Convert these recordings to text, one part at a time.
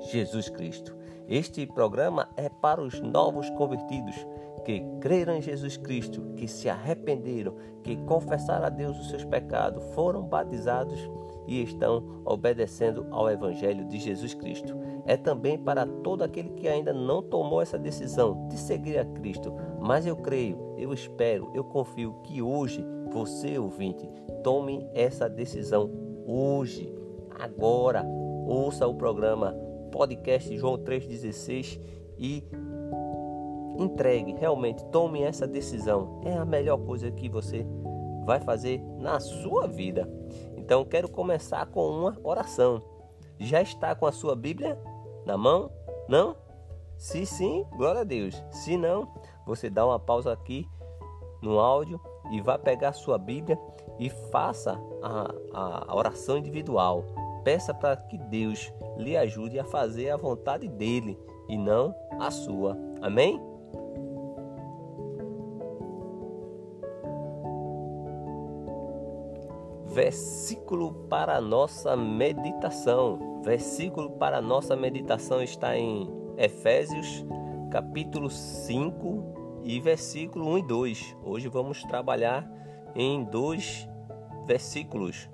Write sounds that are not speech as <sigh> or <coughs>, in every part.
Jesus Cristo. Este programa é para os novos convertidos que creram em Jesus Cristo, que se arrependeram, que confessaram a Deus os seus pecados, foram batizados e estão obedecendo ao Evangelho de Jesus Cristo. É também para todo aquele que ainda não tomou essa decisão de seguir a Cristo, mas eu creio, eu espero, eu confio que hoje você, ouvinte, tome essa decisão hoje, agora. Ouça o programa podcast João 3,16 e entregue, realmente tome essa decisão. É a melhor coisa que você vai fazer na sua vida. Então quero começar com uma oração. Já está com a sua Bíblia na mão? Não? Se sim, glória a Deus. Se não, você dá uma pausa aqui no áudio e vá pegar a sua Bíblia e faça a, a oração individual. Peça para que Deus lhe ajude a fazer a vontade dele e não a sua. Amém? Versículo para nossa meditação. Versículo para nossa meditação está em Efésios, capítulo 5 e versículo 1 e 2. Hoje vamos trabalhar em dois versículos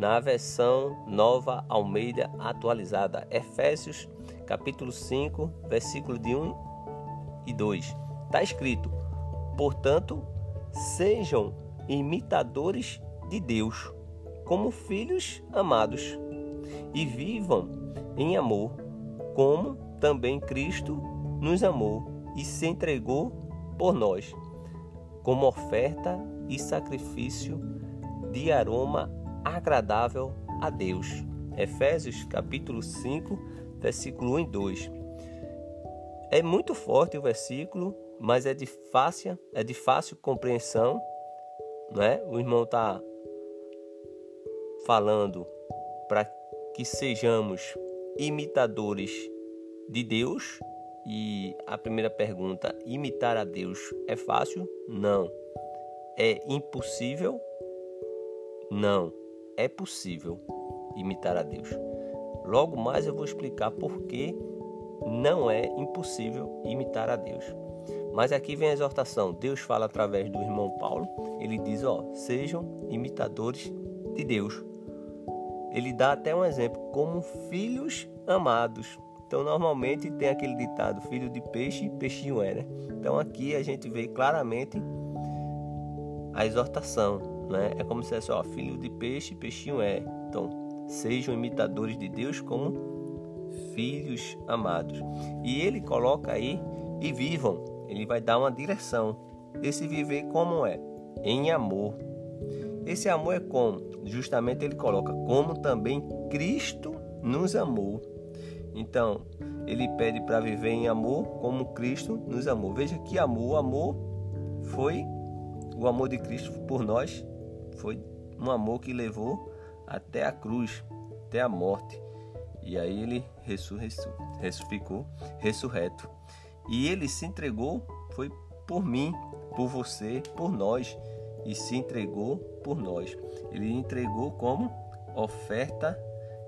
na versão Nova Almeida atualizada. Efésios, capítulo 5, versículo de 1 e 2. Está escrito: Portanto, sejam imitadores de Deus, como filhos amados, e vivam em amor, como também Cristo nos amou e se entregou por nós, como oferta e sacrifício de aroma agradável a Deus. Efésios capítulo 5, versículo 1 e 2. É muito forte o versículo, mas é de fácil, é de fácil compreensão, né? O irmão está falando para que sejamos imitadores de Deus. E a primeira pergunta: imitar a Deus é fácil? Não. É impossível? Não é possível imitar a Deus. Logo mais eu vou explicar por que não é impossível imitar a Deus. Mas aqui vem a exortação. Deus fala através do irmão Paulo. Ele diz: ó, sejam imitadores de Deus. Ele dá até um exemplo como filhos amados. Então, normalmente tem aquele ditado: filho de peixe, peixinho é, né? Então, aqui a gente vê claramente a exortação né? É como se fosse, ó, filho de peixe, peixinho é. Então, sejam imitadores de Deus como filhos amados. E ele coloca aí e vivam. Ele vai dar uma direção. Esse viver como é? Em amor. Esse amor é como? Justamente ele coloca como também Cristo nos amou. Então, ele pede para viver em amor como Cristo nos amou. Veja que amor, amor foi o amor de Cristo por nós foi um amor que levou até a cruz, até a morte. E aí ele ressuscitou, ressurreto. E ele se entregou, foi por mim, por você, por nós. E se entregou por nós. Ele entregou como oferta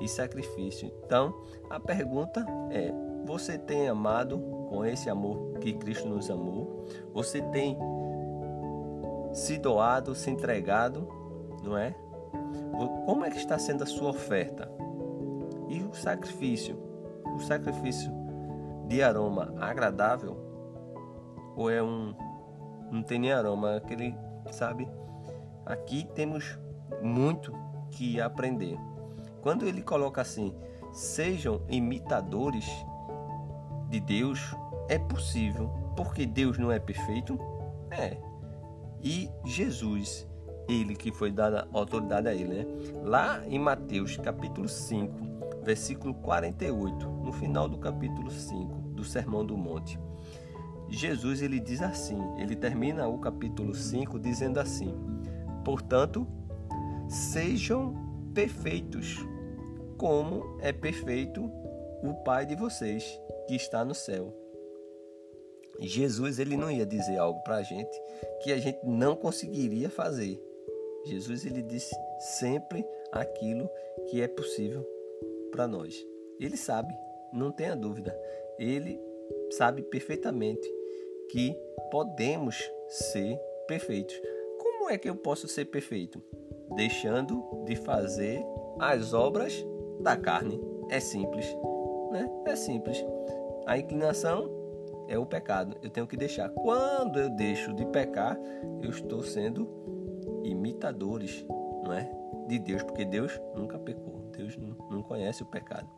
e sacrifício. Então, a pergunta é: você tem amado com esse amor que Cristo nos amou? Você tem se doado, se entregado não é? Como é que está sendo a sua oferta? E o sacrifício? O sacrifício de aroma agradável ou é um não tem nem aroma, aquele, sabe? Aqui temos muito que aprender. Quando ele coloca assim: "Sejam imitadores de Deus", é possível, porque Deus não é perfeito? É. E Jesus ele que foi dada autoridade a ele, né? Lá em Mateus capítulo 5, versículo 48, no final do capítulo 5 do Sermão do Monte. Jesus ele diz assim, ele termina o capítulo 5 dizendo assim: Portanto, sejam perfeitos, como é perfeito o Pai de vocês que está no céu. Jesus ele não ia dizer algo para a gente que a gente não conseguiria fazer. Jesus ele disse sempre aquilo que é possível para nós. Ele sabe, não tenha dúvida. Ele sabe perfeitamente que podemos ser perfeitos. Como é que eu posso ser perfeito? Deixando de fazer as obras da carne. É simples, né? É simples. A inclinação é o pecado. Eu tenho que deixar. Quando eu deixo de pecar, eu estou sendo imitadores, não é? De Deus, porque Deus nunca pecou. Deus não conhece o pecado.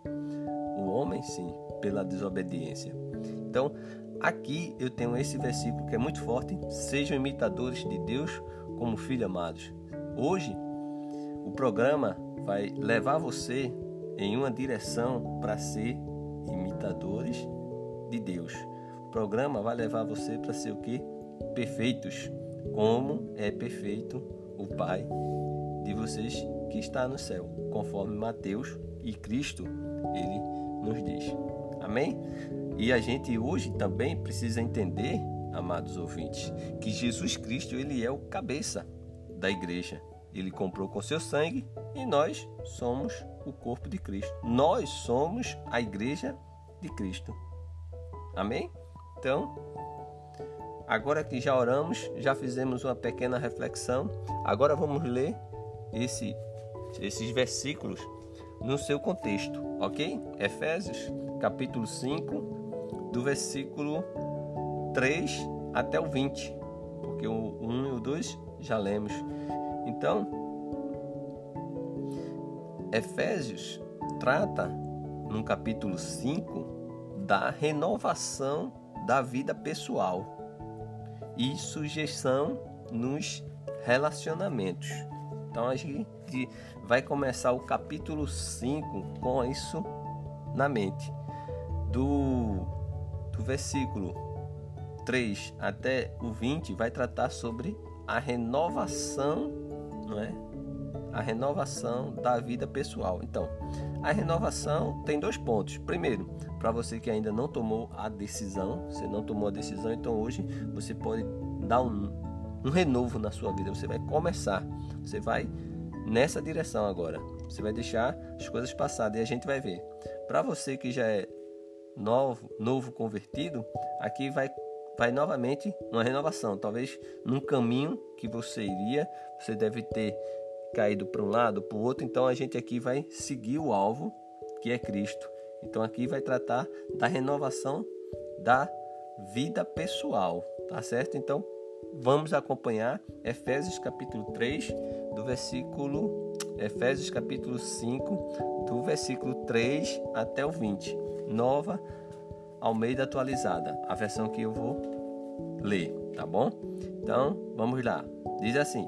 O homem, sim, pela desobediência. Então, aqui eu tenho esse versículo que é muito forte: sejam imitadores de Deus como filhos amados. Hoje, o programa vai levar você em uma direção para ser imitadores de Deus. O programa vai levar você para ser o que? Perfeitos, como é perfeito o Pai de vocês que está no céu, conforme Mateus e Cristo ele nos diz. Amém? E a gente hoje também precisa entender, amados ouvintes, que Jesus Cristo ele é o cabeça da igreja. Ele comprou com seu sangue e nós somos o corpo de Cristo. Nós somos a igreja de Cristo. Amém? Então, agora que já oramos, já fizemos uma pequena reflexão, agora vamos ler esse, esses versículos no seu contexto, ok? Efésios, capítulo 5, do versículo 3 até o 20, porque o 1 e o 2 já lemos. Então, Efésios trata, no capítulo 5, da renovação da vida pessoal e sujeição nos relacionamentos. Então a gente vai começar o capítulo 5 com isso na mente. Do, do versículo 3 até o 20 vai tratar sobre a renovação, não é? A renovação da vida pessoal. Então, a renovação tem dois pontos. Primeiro, para você que ainda não tomou a decisão, você não tomou a decisão, então hoje você pode dar um, um renovo na sua vida. Você vai começar, você vai nessa direção agora. Você vai deixar as coisas passadas e a gente vai ver. Para você que já é novo, novo convertido, aqui vai vai novamente uma renovação. Talvez num caminho que você iria, você deve ter caído para um lado, para o outro. Então a gente aqui vai seguir o alvo, que é Cristo. Então aqui vai tratar da renovação da vida pessoal, tá certo? Então vamos acompanhar Efésios capítulo 3, do versículo Efésios capítulo 5, do versículo 3 até o 20. Nova Almeida atualizada, a versão que eu vou ler, tá bom? Então, vamos lá. Diz assim: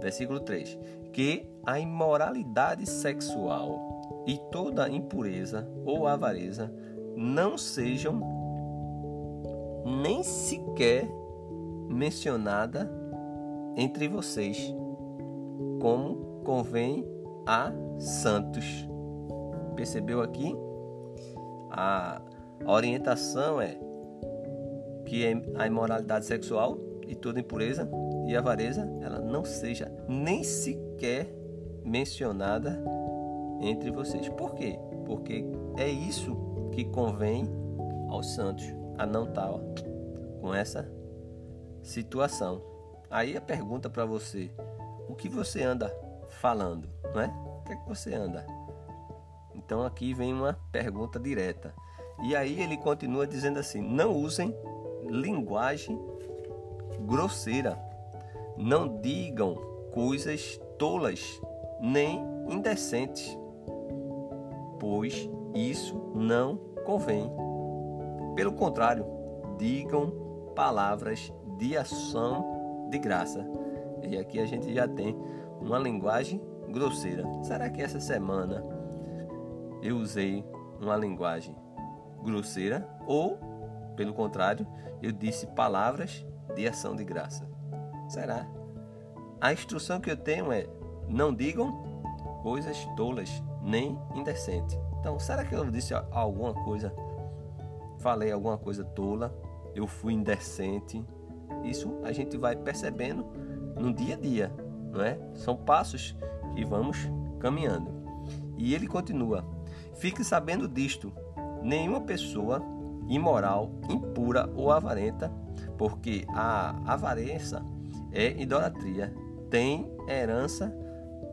Versículo 3: Que a imoralidade sexual e toda impureza ou avareza não sejam nem sequer mencionada entre vocês, como convém a santos. Percebeu aqui? A, orientação é que a imoralidade sexual e toda impureza e avareza ela não seja nem sequer mencionada entre vocês. Por quê? Porque é isso que convém aos santos, a não estar com essa situação. Aí a pergunta para você: o que você anda falando, não é? O que é que você anda? Então aqui vem uma pergunta direta. E aí ele continua dizendo assim: não usem linguagem grosseira, não digam coisas tolas nem indecentes, pois isso não convém. Pelo contrário, digam palavras de ação de graça. E aqui a gente já tem uma linguagem grosseira. Será que essa semana eu usei uma linguagem grosseira ou, pelo contrário, eu disse palavras de ação de graça. Será? A instrução que eu tenho é: não digam coisas tolas nem indecentes. Então, será que eu disse alguma coisa? Falei alguma coisa tola? Eu fui indecente? Isso a gente vai percebendo no dia a dia, não é? São passos que vamos caminhando. E ele continua: Fique sabendo disto: nenhuma pessoa imoral, impura ou avarenta, porque a avareza é idolatria, tem herança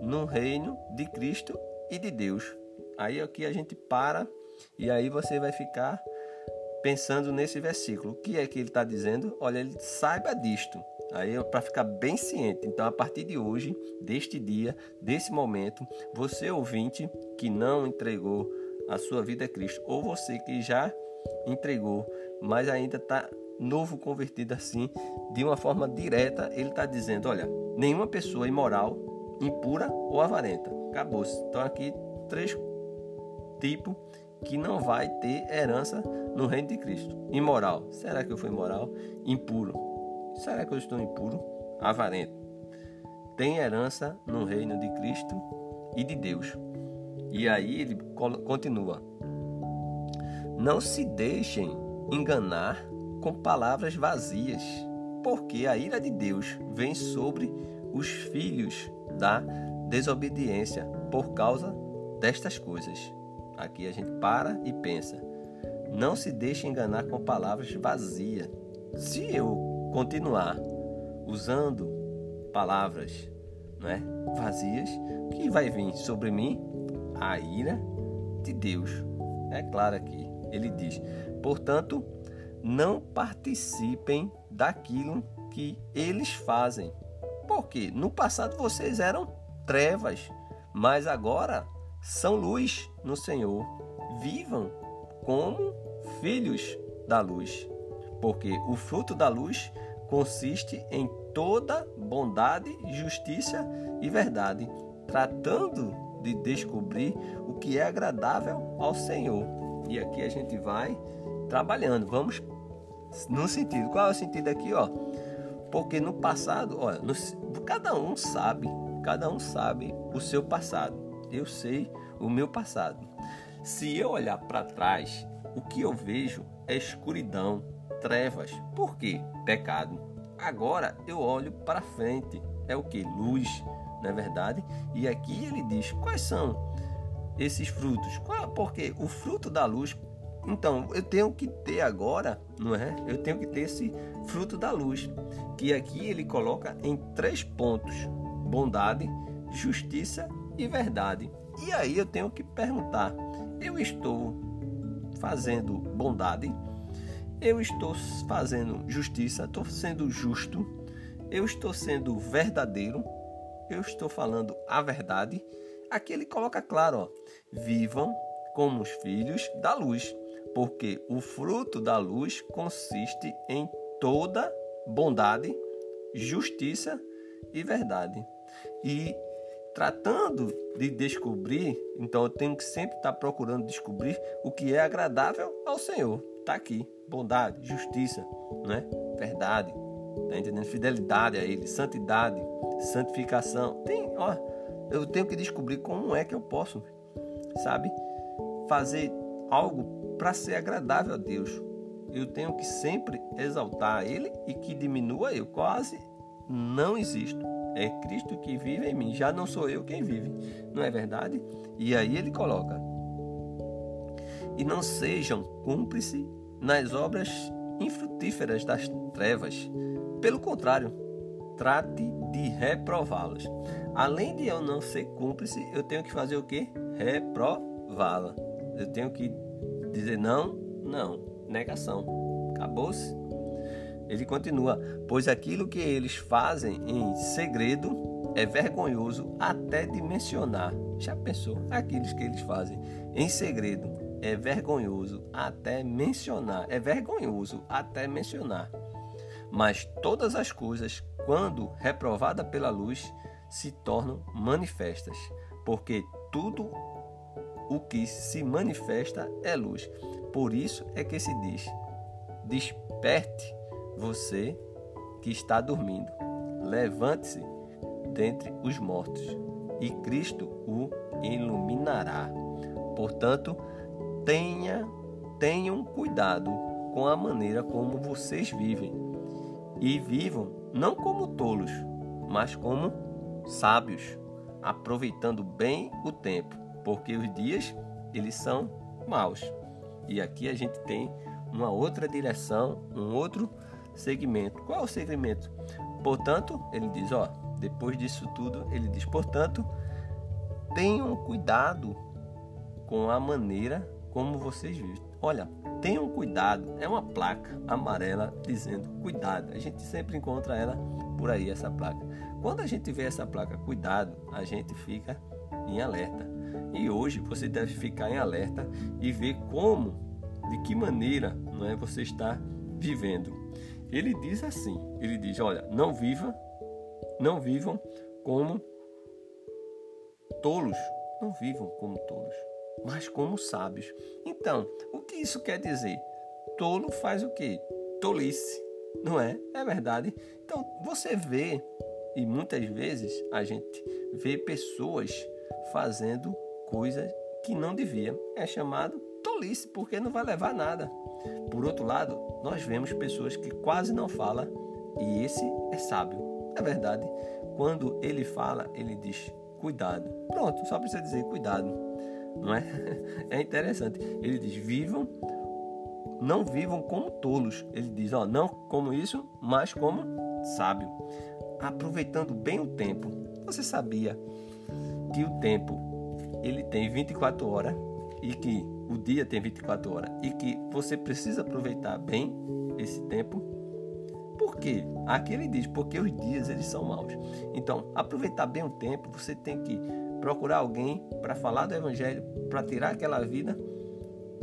no reino de Cristo e de Deus. Aí aqui a gente para e aí você vai ficar pensando nesse versículo. O que é que ele está dizendo? Olha, ele saiba disto. Aí para ficar bem ciente. Então, a partir de hoje, deste dia, desse momento, você ouvinte que não entregou a sua vida a Cristo, ou você que já entregou, mas ainda está novo convertido assim, de uma forma direta, ele está dizendo: olha, nenhuma pessoa imoral, impura ou avarenta. Acabou-se. Então, aqui, três tipos que não vai ter herança no reino de Cristo. Imoral. Será que eu fui imoral? Impuro. Será que eu estou impuro? Avarento. Tem herança no reino de Cristo e de Deus. E aí ele continua: Não se deixem enganar com palavras vazias, porque a ira de Deus vem sobre os filhos da desobediência por causa destas coisas. Aqui a gente para e pensa. Não se deixe enganar com palavras vazias. Se eu continuar usando palavras não é, vazias, o que vai vir sobre mim? A ira de Deus. É claro aqui. Ele diz: portanto, não participem daquilo que eles fazem. Porque no passado vocês eram trevas, mas agora são luz no Senhor. Vivam como filhos da luz, porque o fruto da luz consiste em toda bondade, justiça e verdade, tratando de descobrir o que é agradável ao Senhor. E aqui a gente vai trabalhando. Vamos no sentido. Qual é o sentido aqui, ó? Porque no passado, olha, no, cada um sabe, cada um sabe o seu passado eu sei o meu passado. Se eu olhar para trás, o que eu vejo é escuridão, trevas. Por quê? Pecado. Agora eu olho para frente. É o que? Luz, não é verdade? E aqui ele diz quais são esses frutos. Porque o fruto da luz. Então, eu tenho que ter agora, não é? Eu tenho que ter esse fruto da luz, que aqui ele coloca em três pontos: bondade, justiça e verdade. E aí eu tenho que perguntar: eu estou fazendo bondade? Eu estou fazendo justiça? Estou sendo justo? Eu estou sendo verdadeiro? Eu estou falando a verdade? Aqui ele coloca claro: ó, vivam como os filhos da luz, porque o fruto da luz consiste em toda bondade, justiça e verdade. E tratando de descobrir, então eu tenho que sempre estar procurando descobrir o que é agradável ao Senhor. Está aqui, bondade, justiça, né? verdade, tá entendendo? Fidelidade a Ele, santidade, santificação. Tem, ó, eu tenho que descobrir como é que eu posso, sabe, fazer algo para ser agradável a Deus. Eu tenho que sempre exaltar Ele e que diminua eu. Quase não existo. É Cristo que vive em mim, já não sou eu quem vive, não é verdade? E aí ele coloca: E não sejam cúmplices nas obras infrutíferas das trevas. Pelo contrário, trate de reprová-las. Além de eu não ser cúmplice, eu tenho que fazer o que? Reprová-la. Eu tenho que dizer não, não, negação. Acabou-se. Ele continua: Pois aquilo que eles fazem em segredo é vergonhoso até de mencionar. Já pensou? Aquilo que eles fazem em segredo é vergonhoso até mencionar. É vergonhoso até mencionar. Mas todas as coisas, quando reprovada pela luz, se tornam manifestas, porque tudo o que se manifesta é luz. Por isso é que se diz: Desperte você que está dormindo, levante-se dentre os mortos, e Cristo o iluminará. Portanto, tenha, tenham cuidado com a maneira como vocês vivem, e vivam não como tolos, mas como sábios, aproveitando bem o tempo, porque os dias eles são maus. E aqui a gente tem uma outra direção, um outro segmento. Qual é o segmento? Portanto, ele diz, ó, depois disso tudo, ele diz, portanto, tenham cuidado com a maneira como vocês vivem. Olha, tenham cuidado, é uma placa amarela dizendo cuidado. A gente sempre encontra ela por aí, essa placa. Quando a gente vê essa placa cuidado, a gente fica em alerta. E hoje você deve ficar em alerta e ver como, de que maneira não é, você está vivendo. Ele diz assim: ele diz, olha, não viva, não vivam como tolos, não vivam como tolos, mas como sábios. Então, o que isso quer dizer? Tolo faz o quê? Tolice, não é? É verdade. Então, você vê, e muitas vezes a gente vê pessoas fazendo coisas que não devia. É chamado tolice, porque não vai levar nada. Por outro lado, nós vemos pessoas que quase não falam e esse é sábio. É verdade. Quando ele fala, ele diz cuidado. Pronto, só precisa dizer cuidado. Não é? <laughs> É interessante. Ele diz: vivam, não vivam como tolos. Ele diz: ó, não como isso, mas como sábio. Aproveitando bem o tempo. Você sabia que o tempo ele tem 24 horas e que o dia tem 24 horas e que você precisa aproveitar bem esse tempo. Por quê? Aqui ele diz, porque os dias eles são maus. Então, aproveitar bem o tempo, você tem que procurar alguém para falar do evangelho, para tirar aquela vida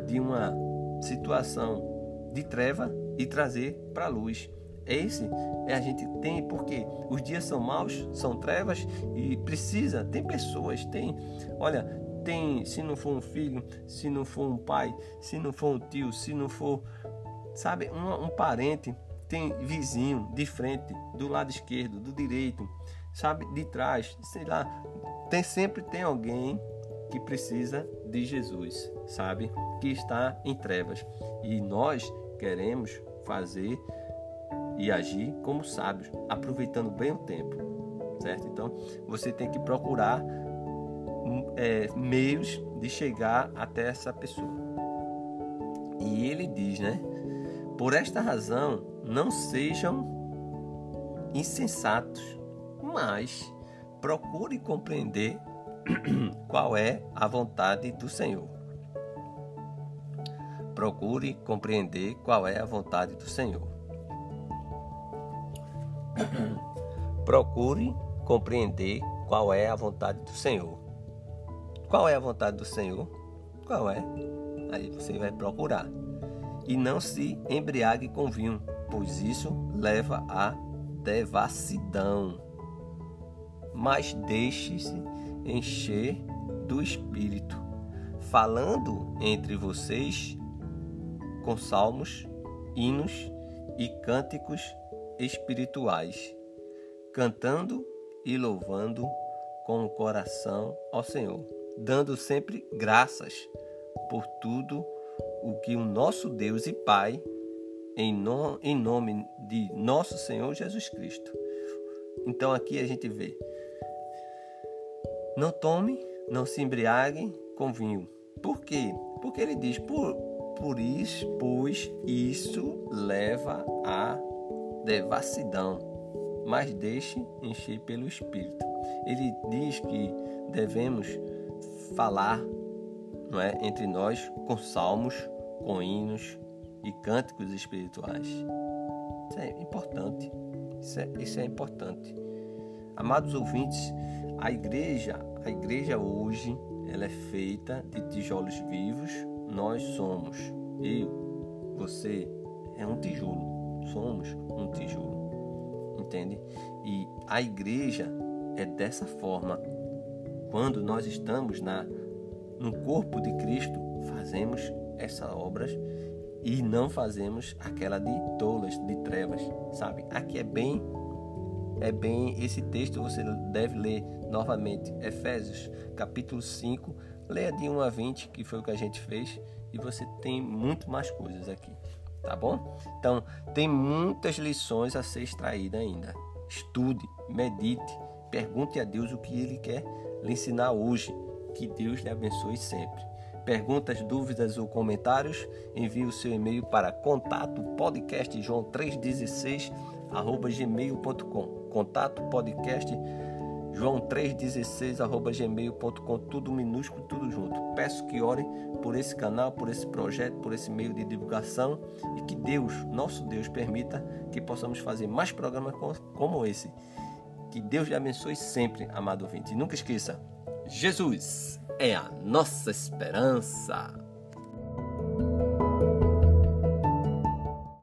de uma situação de treva e trazer para a luz. Esse? É a gente tem porque os dias são maus, são trevas e precisa, tem pessoas, tem, olha, tem, se não for um filho, se não for um pai, se não for um tio, se não for, sabe, um, um parente, tem vizinho de frente, do lado esquerdo, do direito, sabe, de trás, sei lá, tem sempre tem alguém que precisa de Jesus, sabe, que está em trevas. E nós queremos fazer e agir como sábios, aproveitando bem o tempo, certo? Então você tem que procurar é, meios de chegar até essa pessoa. E ele diz, né? Por esta razão, não sejam insensatos, mas procure compreender <clears throat> qual é a vontade do Senhor. Procure compreender qual é a vontade do Senhor. <coughs> Procure compreender qual é a vontade do Senhor. Qual é a vontade do Senhor? Qual é? Aí você vai procurar. E não se embriague com vinho, pois isso leva à devassidão. Mas deixe-se encher do Espírito, falando entre vocês com salmos, hinos e cânticos espirituais, cantando e louvando com o coração ao Senhor dando sempre graças por tudo o que o nosso Deus e Pai, em, no, em nome de nosso Senhor Jesus Cristo. Então aqui a gente vê: não tome, não se embriague com vinho. Por quê? Porque ele diz: por, por isso, pois isso leva à devassidão, mas deixe encher pelo Espírito. Ele diz que devemos falar não é, entre nós com salmos, com hinos e cânticos espirituais. Isso é importante. Isso é, isso é importante. Amados ouvintes, a igreja, a igreja hoje, ela é feita de tijolos vivos. Nós somos, eu, você, é um tijolo. Somos um tijolo. Entende? E a igreja é dessa forma quando nós estamos na no corpo de Cristo, fazemos essas obras e não fazemos aquela de tolas, de trevas, sabe? Aqui é bem é bem esse texto você deve ler novamente, Efésios, capítulo 5, leia de 1 a 20, que foi o que a gente fez, e você tem muito mais coisas aqui, tá bom? Então, tem muitas lições a ser extraída ainda. Estude, medite, pergunte a Deus o que ele quer lhe ensinar hoje. Que Deus lhe abençoe sempre. Perguntas, dúvidas ou comentários, envie o seu e-mail para contato podcast joão 316 arroba gmail.com contato podcast joão 316 arroba gmail.com tudo minúsculo, tudo junto. Peço que orem por esse canal, por esse projeto, por esse meio de divulgação e que Deus, nosso Deus, permita que possamos fazer mais programas como esse. Que Deus lhe abençoe sempre, amado ouvinte. E nunca esqueça, Jesus é a nossa esperança.